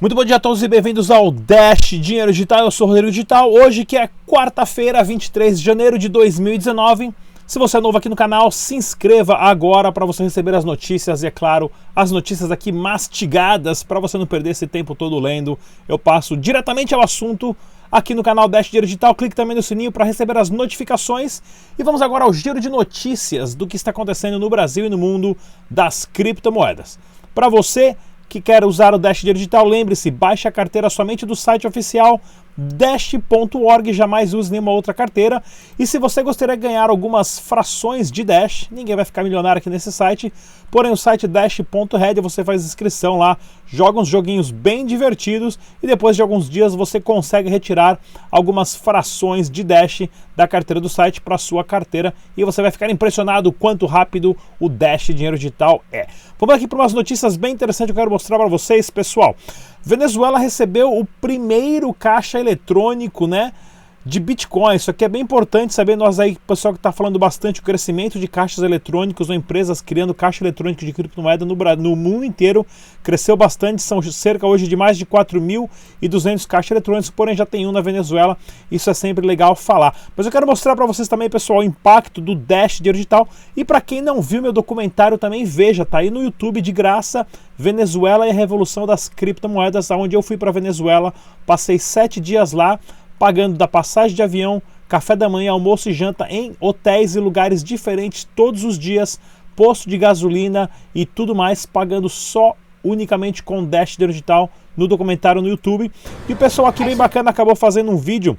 Muito bom dia a todos e bem-vindos ao Dash Dinheiro Digital. Eu sou o Rodrigo Digital. Hoje que é quarta-feira, 23 de janeiro de 2019. Se você é novo aqui no canal, se inscreva agora para você receber as notícias e, é claro, as notícias aqui mastigadas para você não perder esse tempo todo lendo. Eu passo diretamente ao assunto aqui no canal Dash Dinheiro Digital. Clique também no sininho para receber as notificações. E vamos agora ao giro de notícias do que está acontecendo no Brasil e no mundo das criptomoedas. Para você que quer usar o Dash Digital, lembre-se, baixe a carteira somente do site oficial dash.org, jamais use nenhuma outra carteira. E se você gostaria de ganhar algumas frações de Dash, ninguém vai ficar milionário aqui nesse site, porém o site dash.red você faz inscrição lá, joga uns joguinhos bem divertidos e depois de alguns dias você consegue retirar algumas frações de Dash da carteira do site para sua carteira e você vai ficar impressionado quanto rápido o Dash Dinheiro Digital é. Vamos aqui para umas notícias bem interessantes que eu quero mostrar para vocês, pessoal. Venezuela recebeu o primeiro caixa eletrônico, né? De Bitcoin. Isso aqui é bem importante saber. Nós aí, pessoal que está falando bastante o crescimento de caixas eletrônicos ou empresas criando caixa eletrônica de criptomoeda no, no mundo inteiro cresceu bastante. São cerca hoje de mais de 4.200 caixas eletrônicos, porém já tem um na Venezuela. Isso é sempre legal falar. Mas eu quero mostrar para vocês também, pessoal, o impacto do Dash digital. E para quem não viu meu documentário também veja, tá aí no YouTube de graça. Venezuela e a revolução das criptomoedas, onde eu fui para Venezuela, passei sete dias lá pagando da passagem de avião, café da manhã, almoço e janta em hotéis e lugares diferentes todos os dias, posto de gasolina e tudo mais, pagando só unicamente com Dash Digital no documentário no YouTube. E o pessoal aqui bem bacana acabou fazendo um vídeo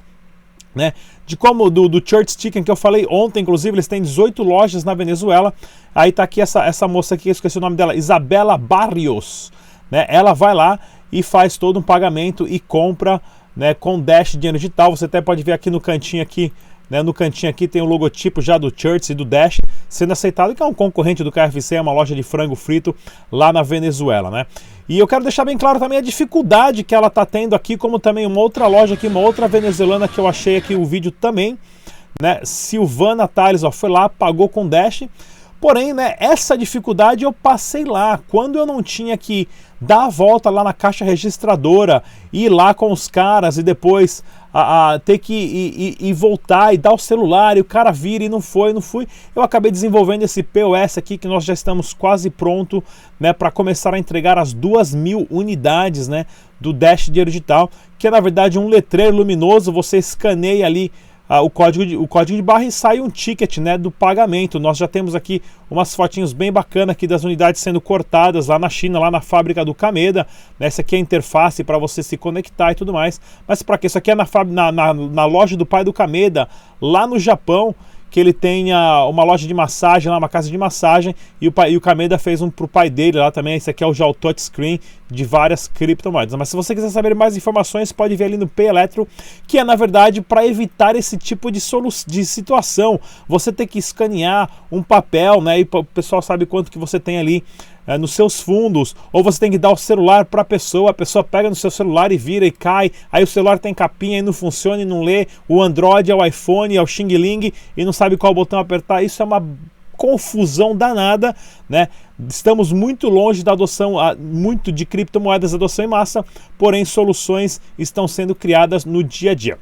né, de como do, do Church Chicken que eu falei ontem, inclusive, eles têm 18 lojas na Venezuela. Aí tá aqui essa, essa moça aqui, esqueci o nome dela, Isabela Barrios. Né, ela vai lá e faz todo um pagamento e compra né, com Dash dinheiro digital. Você até pode ver aqui no cantinho aqui, né, no cantinho aqui tem o logotipo já do Church e do Dash sendo aceitado, que é um concorrente do KFC, é uma loja de frango frito lá na Venezuela, né? E eu quero deixar bem claro também a dificuldade que ela está tendo aqui, como também uma outra loja aqui, uma outra venezuelana que eu achei aqui o vídeo também, né? Silvana Tales, ó, foi lá, pagou com Dash. Porém, né, essa dificuldade eu passei lá. Quando eu não tinha que dar a volta lá na caixa registradora, ir lá com os caras e depois a, a ter que ir, ir, ir, voltar e dar o celular e o cara vira e não foi, não fui. Eu acabei desenvolvendo esse POS aqui que nós já estamos quase pronto né, para começar a entregar as duas mil unidades né, do Dash Digital, que é na verdade um letreiro luminoso. Você escaneia ali ah, o, código de, o código de barra e sai um ticket né, do pagamento. Nós já temos aqui umas fotinhos bem bacanas aqui das unidades sendo cortadas lá na China, lá na fábrica do Kameda. Né, essa aqui é a interface para você se conectar e tudo mais. Mas para que? Isso aqui é na, na, na, na loja do pai do Kameda, lá no Japão que ele tenha uma loja de massagem lá, uma casa de massagem, e o, pai, e o Kameda fez um pro pai dele lá também. Esse aqui é o já o touchscreen de várias criptomoedas. Mas se você quiser saber mais informações, pode ver ali no Pay Eletro, que é na verdade para evitar esse tipo de, de situação. Você tem que escanear um papel, né? E o pessoal sabe quanto que você tem ali é, nos seus fundos, ou você tem que dar o celular para a pessoa, a pessoa pega no seu celular e vira e cai, aí o celular tem capinha e não funciona e não lê, o Android é o iPhone, é o Xing Ling e não sabe qual botão apertar, isso é uma confusão danada, né? Estamos muito longe da adoção, muito de criptomoedas, adoção em massa, porém soluções estão sendo criadas no dia a dia.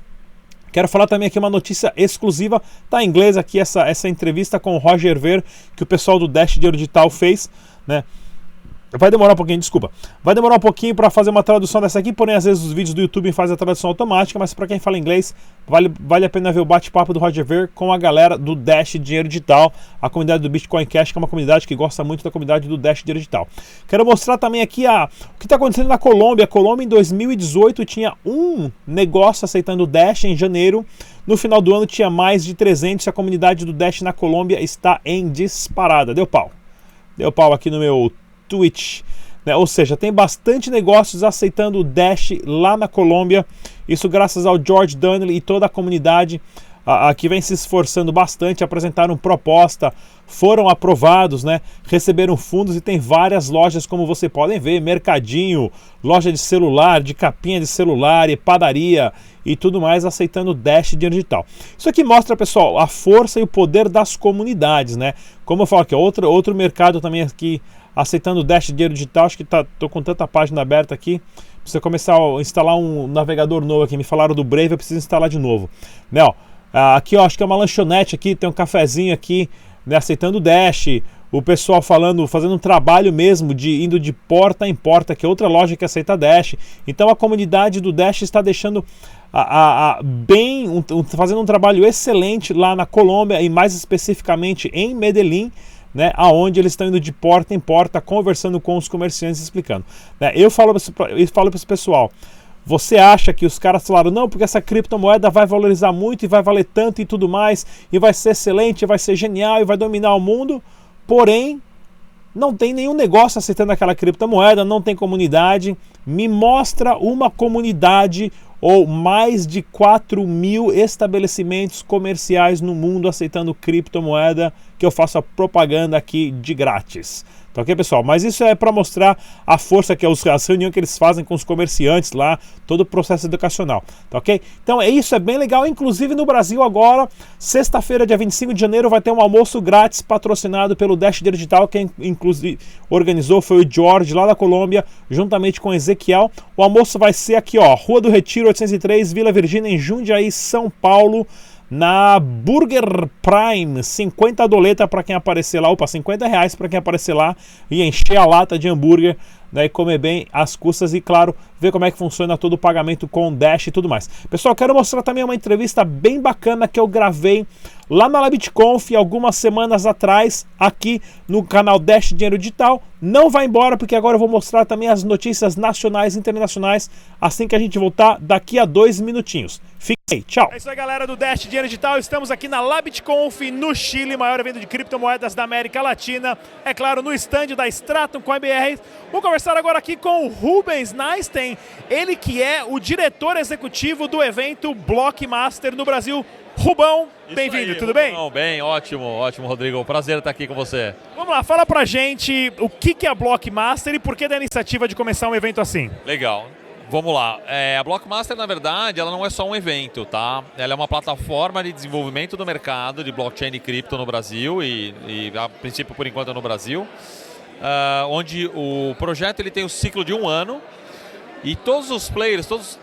Quero falar também aqui uma notícia exclusiva, tá em inglês aqui essa, essa entrevista com o Roger Ver, que o pessoal do Dash Digital fez né? Vai demorar um pouquinho, desculpa. Vai demorar um pouquinho para fazer uma tradução dessa aqui, porém às vezes os vídeos do YouTube fazem a tradução automática, mas para quem fala inglês, vale, vale a pena ver o bate-papo do Roger Ver com a galera do Dash Dinheiro Digital, a comunidade do Bitcoin Cash, que é uma comunidade que gosta muito da comunidade do Dash Dinheiro Digital. Quero mostrar também aqui a, o que está acontecendo na Colômbia. A Colômbia em 2018 tinha um negócio aceitando o Dash em janeiro. No final do ano tinha mais de 300 e a comunidade do Dash na Colômbia está em disparada. Deu pau. Deu pau aqui no meu Twitch. Né? Ou seja, tem bastante negócios aceitando o Dash lá na Colômbia. Isso graças ao George Donnelly e toda a comunidade a, a, que vem se esforçando bastante, apresentaram proposta, foram aprovados, né? receberam fundos e tem várias lojas, como você podem ver, mercadinho, loja de celular, de capinha de celular e padaria e tudo mais, aceitando Dash digital. Isso aqui mostra, pessoal, a força e o poder das comunidades, né? Como eu falo aqui, outro, outro mercado também aqui aceitando Dash dinheiro digital, acho que tá, tô com tanta página aberta aqui, você começar a instalar um navegador novo aqui, me falaram do Brave, eu preciso instalar de novo. Né, ó, aqui ó, acho que é uma lanchonete aqui, tem um cafezinho aqui, né, aceitando o Dash, o pessoal falando, fazendo um trabalho mesmo de indo de porta em porta, que é outra loja que aceita Dash. Então a comunidade do Dash está deixando a, a, a bem, um, um, fazendo um trabalho excelente lá na Colômbia e mais especificamente em Medellín. Né, aonde eles estão indo de porta em porta, conversando com os comerciantes, explicando. Né, eu falo para esse pessoal, você acha que os caras falaram, não, porque essa criptomoeda vai valorizar muito e vai valer tanto e tudo mais, e vai ser excelente, vai ser genial e vai dominar o mundo? Porém, não tem nenhum negócio aceitando aquela criptomoeda, não tem comunidade. Me mostra uma comunidade ou mais de 4 mil estabelecimentos comerciais no mundo aceitando criptomoeda que eu faço a propaganda aqui de grátis. Tá ok, pessoal? Mas isso é para mostrar a força que é os, as reuniões que eles fazem com os comerciantes lá, todo o processo educacional. Tá ok? Então é isso, é bem legal. Inclusive no Brasil agora, sexta-feira, dia 25 de janeiro, vai ter um almoço grátis patrocinado pelo Dash Digital. Quem inclusive organizou foi o George lá da Colômbia, juntamente com o Ezequiel. O almoço vai ser aqui, ó, Rua do Retiro 803, Vila Virgínia, em Jundiaí, São Paulo na Burger Prime, 50 doleta para quem aparecer lá, opa, 50 reais para quem aparecer lá e encher a lata de hambúrguer né, e comer bem as custas e, claro, ver como é que funciona todo o pagamento com Dash e tudo mais. Pessoal, quero mostrar também uma entrevista bem bacana que eu gravei lá na LabitConf algumas semanas atrás, aqui no canal Dash Dinheiro Digital. Não vai embora, porque agora eu vou mostrar também as notícias nacionais e internacionais assim que a gente voltar daqui a dois minutinhos. Fique aí, tchau. É isso aí, galera do Dash Dinheiro Digital. Estamos aqui na LabitConf no Chile, maior evento de criptomoedas da América Latina. É claro, no estande da Stratum com a IBR. Vou conversar agora aqui com o Rubens Neisten, ele que é o diretor executivo do evento Blockmaster no Brasil. Rubão, bem-vindo, tudo bem? Não, bem, ótimo, ótimo, Rodrigo. Prazer estar aqui com você. Vamos lá, fala pra gente o que é a Blockmaster e por que da iniciativa de começar um evento assim. Legal. Vamos lá. É, a Blockmaster, na verdade, ela não é só um evento, tá? Ela é uma plataforma de desenvolvimento do mercado de blockchain e cripto no Brasil e, e a princípio, por enquanto, no Brasil, uh, onde o projeto ele tem o ciclo de um ano e todos os players, todas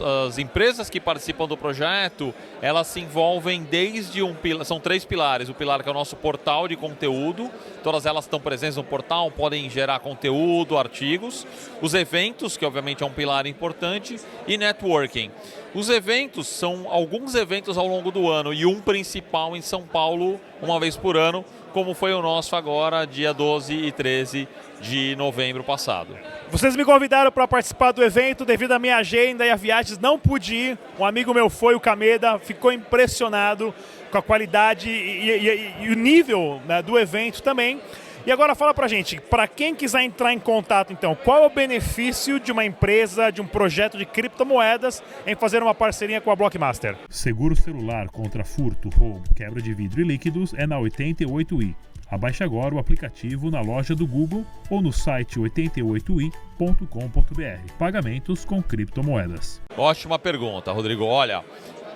as empresas que participam do projeto, elas se envolvem desde um são três pilares. O pilar que é o nosso portal de conteúdo, todas elas estão presentes no portal, podem gerar conteúdo, artigos. Os eventos, que obviamente é um pilar importante, e networking. Os eventos são alguns eventos ao longo do ano e um principal em São Paulo, uma vez por ano, como foi o nosso agora, dia 12 e 13 de novembro passado. Vocês me convidaram para participar do evento devido à minha agenda e a viagens, não pude ir. Um amigo meu foi, o Cameda, ficou impressionado com a qualidade e, e, e o nível né, do evento também. E agora fala pra gente, para quem quiser entrar em contato então, qual é o benefício de uma empresa, de um projeto de criptomoedas em fazer uma parceria com a Blockmaster? Seguro celular contra furto, roubo, quebra de vidro e líquidos é na 88i. Abaixe agora o aplicativo na loja do Google ou no site 88i.com.br. Pagamentos com criptomoedas. Ótima pergunta, Rodrigo. Olha,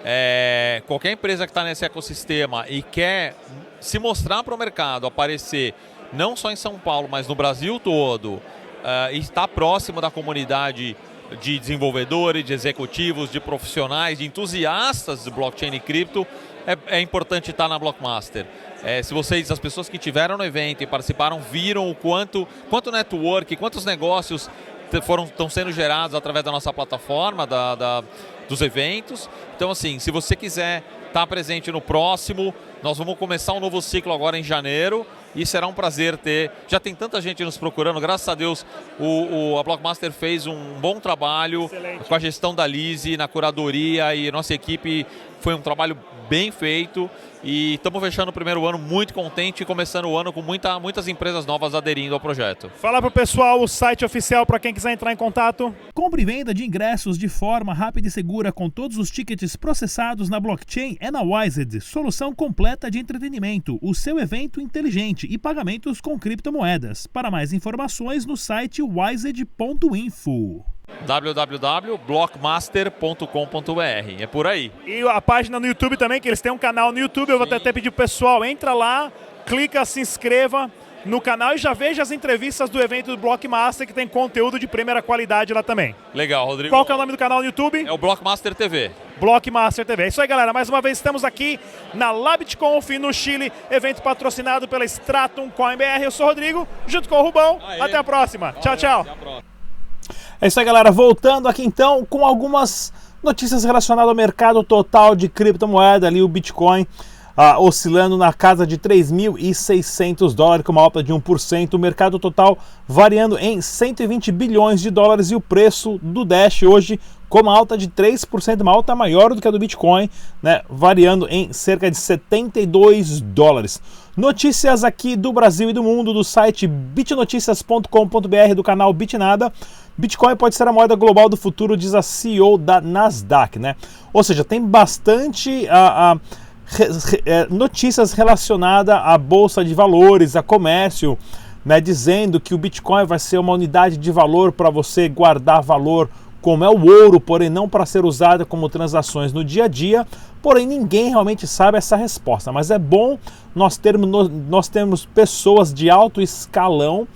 é, qualquer empresa que está nesse ecossistema e quer se mostrar para o mercado, aparecer não só em São Paulo, mas no Brasil todo, uh, e está próximo da comunidade de desenvolvedores, de executivos, de profissionais, de entusiastas de blockchain e cripto, é, é importante estar na Blockmaster. É, se vocês, as pessoas que tiveram no evento e participaram, viram o quanto, quanto network, quantos negócios foram estão sendo gerados através da nossa plataforma, da, da, dos eventos. Então, assim, se você quiser estar presente no próximo, nós vamos começar um novo ciclo agora em janeiro e será um prazer ter. Já tem tanta gente nos procurando, graças a Deus o, o a Blockmaster fez um bom trabalho Excelente. com a gestão da Lise, na curadoria e nossa equipe foi um trabalho bem feito e estamos fechando o primeiro ano muito contente e começando o ano com muita, muitas empresas novas aderindo ao projeto. Fala para o pessoal o site oficial para quem quiser entrar em contato. Compre e venda de ingressos de forma rápida e segura com todos os tickets processados na blockchain é na Wised, solução completa de entretenimento, o seu evento inteligente e pagamentos com criptomoedas. Para mais informações no site wised.info www.blockmaster.com.br. É por aí. E a página no YouTube também, que eles têm um canal no YouTube. Eu vou até pedir pro pessoal, entra lá, clica, se inscreva. No canal e já veja as entrevistas do evento do Blockmaster, que tem conteúdo de primeira qualidade lá também. Legal, Rodrigo. Qual que é o nome do canal no YouTube? É o Blockmaster TV. Blockmaster TV. É isso aí, galera. Mais uma vez estamos aqui na LabitConf no Chile, evento patrocinado pela Stratum CoinBR. Eu sou o Rodrigo, junto com o Rubão. Aê. Até a próxima. Valeu, tchau, tchau. É isso aí, galera. Voltando aqui então com algumas notícias relacionadas ao mercado total de criptomoeda ali, o Bitcoin ah, oscilando na casa de 3.600 dólares, com uma alta de 1%, o mercado total variando em 120 bilhões de dólares e o preço do Dash hoje com uma alta de 3%, uma alta maior do que a do Bitcoin, né, variando em cerca de 72 dólares. Notícias aqui do Brasil e do mundo do site bitnoticias.com.br do canal Bitnada. Bitcoin pode ser a moeda global do futuro, diz a CEO da Nasdaq, né? Ou seja, tem bastante a, a é, notícias relacionadas à bolsa de valores, a comércio, né, dizendo que o Bitcoin vai ser uma unidade de valor para você guardar valor, como é o ouro, porém não para ser usada como transações no dia a dia. Porém, ninguém realmente sabe essa resposta. Mas é bom nós termos, nós termos pessoas de alto escalão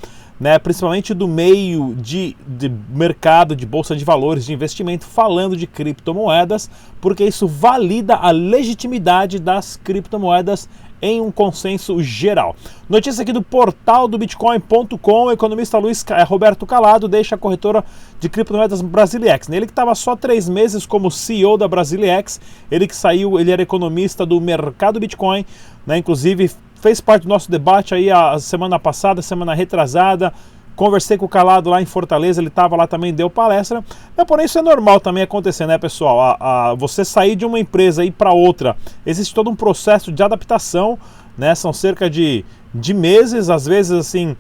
né, principalmente do meio de, de, mercado, de bolsa de valores, de investimento, falando de criptomoedas, porque isso valida a legitimidade das criptomoedas em um consenso geral. Notícia aqui do portal do Bitcoin.com, o economista Luiz eh, Roberto Calado deixa a corretora de criptomoedas Brasilex. Ele que estava só três meses como CEO da Brasilex, ele que saiu, ele era economista do mercado Bitcoin, né, inclusive fez parte do nosso debate aí a semana passada, semana retrasada. Conversei com o Calado lá em Fortaleza, ele estava lá também, deu palestra. Mas, porém, isso é normal também acontecer, né, pessoal? A, a você sair de uma empresa e ir para outra, existe todo um processo de adaptação, né? São cerca de, de meses, às vezes, assim,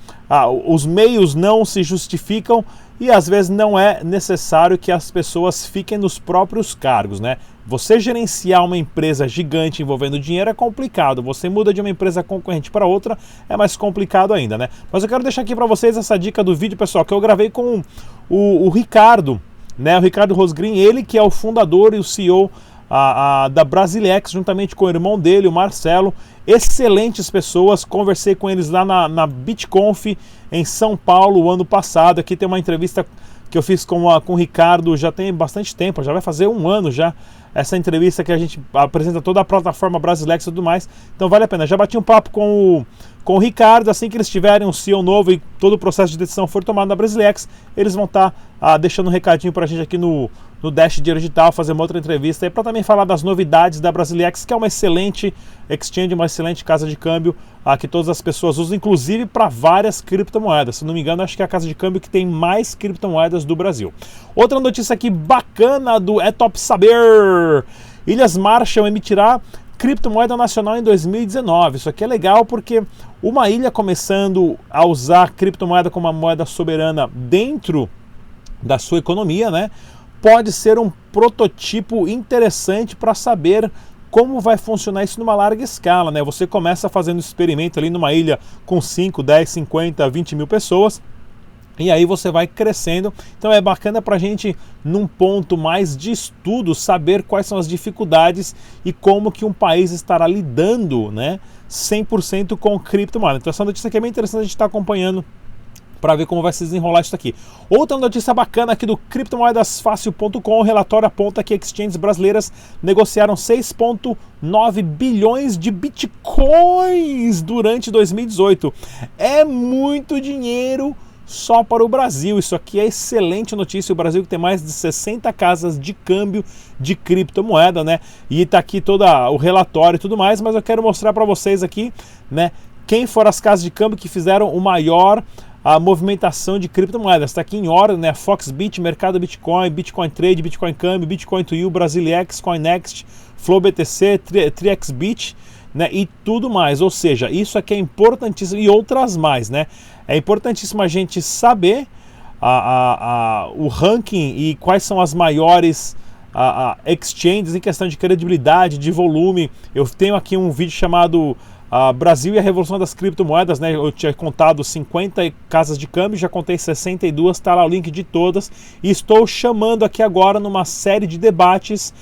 os meios não se justificam e às vezes não é necessário que as pessoas fiquem nos próprios cargos, né? Você gerenciar uma empresa gigante envolvendo dinheiro é complicado. Você muda de uma empresa concorrente para outra é mais complicado ainda, né? Mas eu quero deixar aqui para vocês essa dica do vídeo, pessoal, que eu gravei com o, o Ricardo, né? O Ricardo Rosgrin, ele que é o fundador e o CEO a, a, da Brasilex, juntamente com o irmão dele, o Marcelo. Excelentes pessoas, conversei com eles lá na, na BitConf em São Paulo o ano passado. Aqui tem uma entrevista que eu fiz com, a, com o Ricardo já tem bastante tempo, já vai fazer um ano já essa entrevista que a gente apresenta toda a plataforma Brasilex e tudo mais. Então vale a pena. Já bati um papo com o, com o Ricardo, assim que eles tiverem um CEO novo e todo o processo de decisão for tomado na Brasilex, eles vão estar tá, ah, deixando um recadinho para a gente aqui no, no Dash Dinheiro Digital, fazer uma outra entrevista para também falar das novidades da Brasilex, que é uma excelente exchange, uma excelente casa de câmbio ah, que todas as pessoas usam, inclusive para várias criptomoedas. Se não me engano, acho que é a casa de câmbio que tem mais criptomoedas do Brasil. Outra notícia aqui bacana do É Top Saber: Ilhas Marshall emitirá criptomoeda nacional em 2019. Isso aqui é legal porque uma ilha começando a usar criptomoeda como uma moeda soberana dentro da sua economia, né? Pode ser um prototipo interessante para saber como vai funcionar isso numa larga escala, né? Você começa fazendo experimento ali numa ilha com 5, 10, 50, 20 mil pessoas. E aí você vai crescendo. Então é bacana para a gente, num ponto mais de estudo, saber quais são as dificuldades e como que um país estará lidando né, 100% com criptomoeda. Então essa notícia aqui é bem interessante a gente estar tá acompanhando para ver como vai se desenrolar isso aqui. Outra notícia bacana aqui do criptomoedasfácil.com, o relatório aponta que exchanges brasileiras negociaram 6.9 bilhões de bitcoins durante 2018. É muito dinheiro só para o Brasil. Isso aqui é excelente notícia. O Brasil que tem mais de 60 casas de câmbio de criptomoeda, né? E tá aqui todo o relatório e tudo mais, mas eu quero mostrar para vocês aqui, né? Quem foram as casas de câmbio que fizeram o maior a movimentação de criptomoedas. Está aqui em ordem, né? Foxbit, Mercado Bitcoin, Bitcoin Trade, Bitcoin Câmbio, Bitcoin to You, Brasilex, CoinNext, FlowBTC, TriXBit, né? E tudo mais. Ou seja, isso aqui é importantíssimo e outras mais, né? É importantíssimo a gente saber a, a, a, o ranking e quais são as maiores a exchanges em questão de credibilidade, de volume. Eu tenho aqui um vídeo chamado a Brasil e a revolução das criptomoedas, né? Eu tinha contado 50 casas de câmbio, já contei 62, está lá o link de todas. E estou chamando aqui agora numa série de debates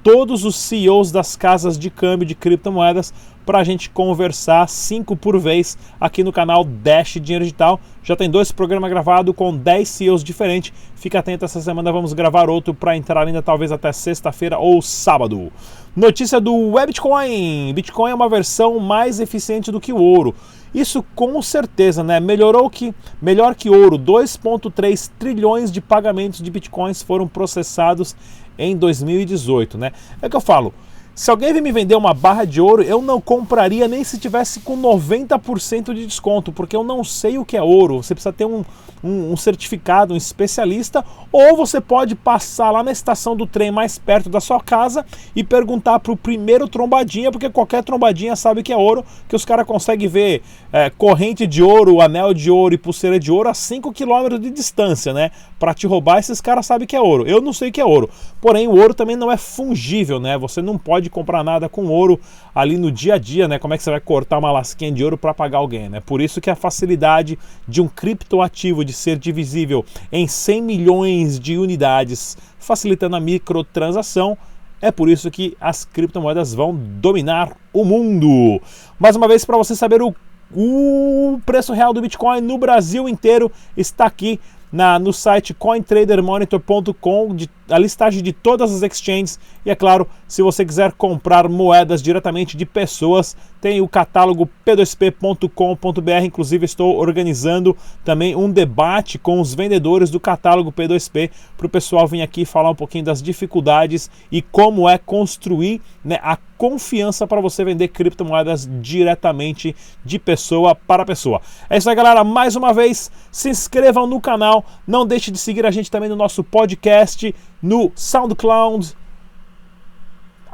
todos os CEOs das casas de câmbio de criptomoedas para a gente conversar cinco por vez aqui no canal Dash Dinheiro Digital. Já tem dois programas gravados com 10 CEOs diferentes. Fica atento, essa semana vamos gravar outro para entrar ainda talvez até sexta-feira ou sábado. Notícia do Webitcoin. Bitcoin é uma versão mais eficiente do que o ouro. Isso com certeza, né? Melhorou que melhor que ouro, 2.3 trilhões de pagamentos de bitcoins foram processados em 2018, né? É que eu falo, se alguém vir me vender uma barra de ouro, eu não compraria nem se tivesse com 90% de desconto, porque eu não sei o que é ouro. Você precisa ter um, um, um, certificado, um especialista, ou você pode passar lá na estação do trem mais perto da sua casa e perguntar para o primeiro trombadinha, porque qualquer trombadinha sabe que é ouro, que os caras conseguem ver é, corrente de ouro, anel de ouro e pulseira de ouro a 5 km de distância, né? Para te roubar, esses caras sabem que é ouro. Eu não sei o que é ouro. Porém, o ouro também não é fungível, né? Você não pode pode comprar nada com ouro ali no dia a dia, né? Como é que você vai cortar uma lasquinha de ouro para pagar alguém, né? Por isso que a facilidade de um criptoativo de ser divisível em 100 milhões de unidades, facilitando a microtransação, é por isso que as criptomoedas vão dominar o mundo. Mais uma vez, para você saber o, o preço real do Bitcoin no Brasil inteiro, está aqui na, no site cointradermonitor.com, a listagem de todas as exchanges. E é claro, se você quiser comprar moedas diretamente de pessoas, tem o catálogo p2p.com.br. Inclusive, estou organizando também um debate com os vendedores do catálogo P2P para o pessoal vir aqui falar um pouquinho das dificuldades e como é construir né, a confiança para você vender criptomoedas diretamente de pessoa para pessoa. É isso aí, galera. Mais uma vez, se inscrevam no canal. Não deixe de seguir a gente também no nosso podcast, no SoundCloud,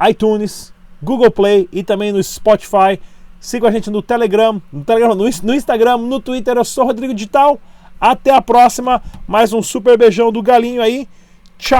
iTunes, Google Play e também no Spotify. Siga a gente no Telegram, no, Telegram, no Instagram, no Twitter. Eu sou Rodrigo Digital. Até a próxima. Mais um super beijão do galinho aí. Tchau!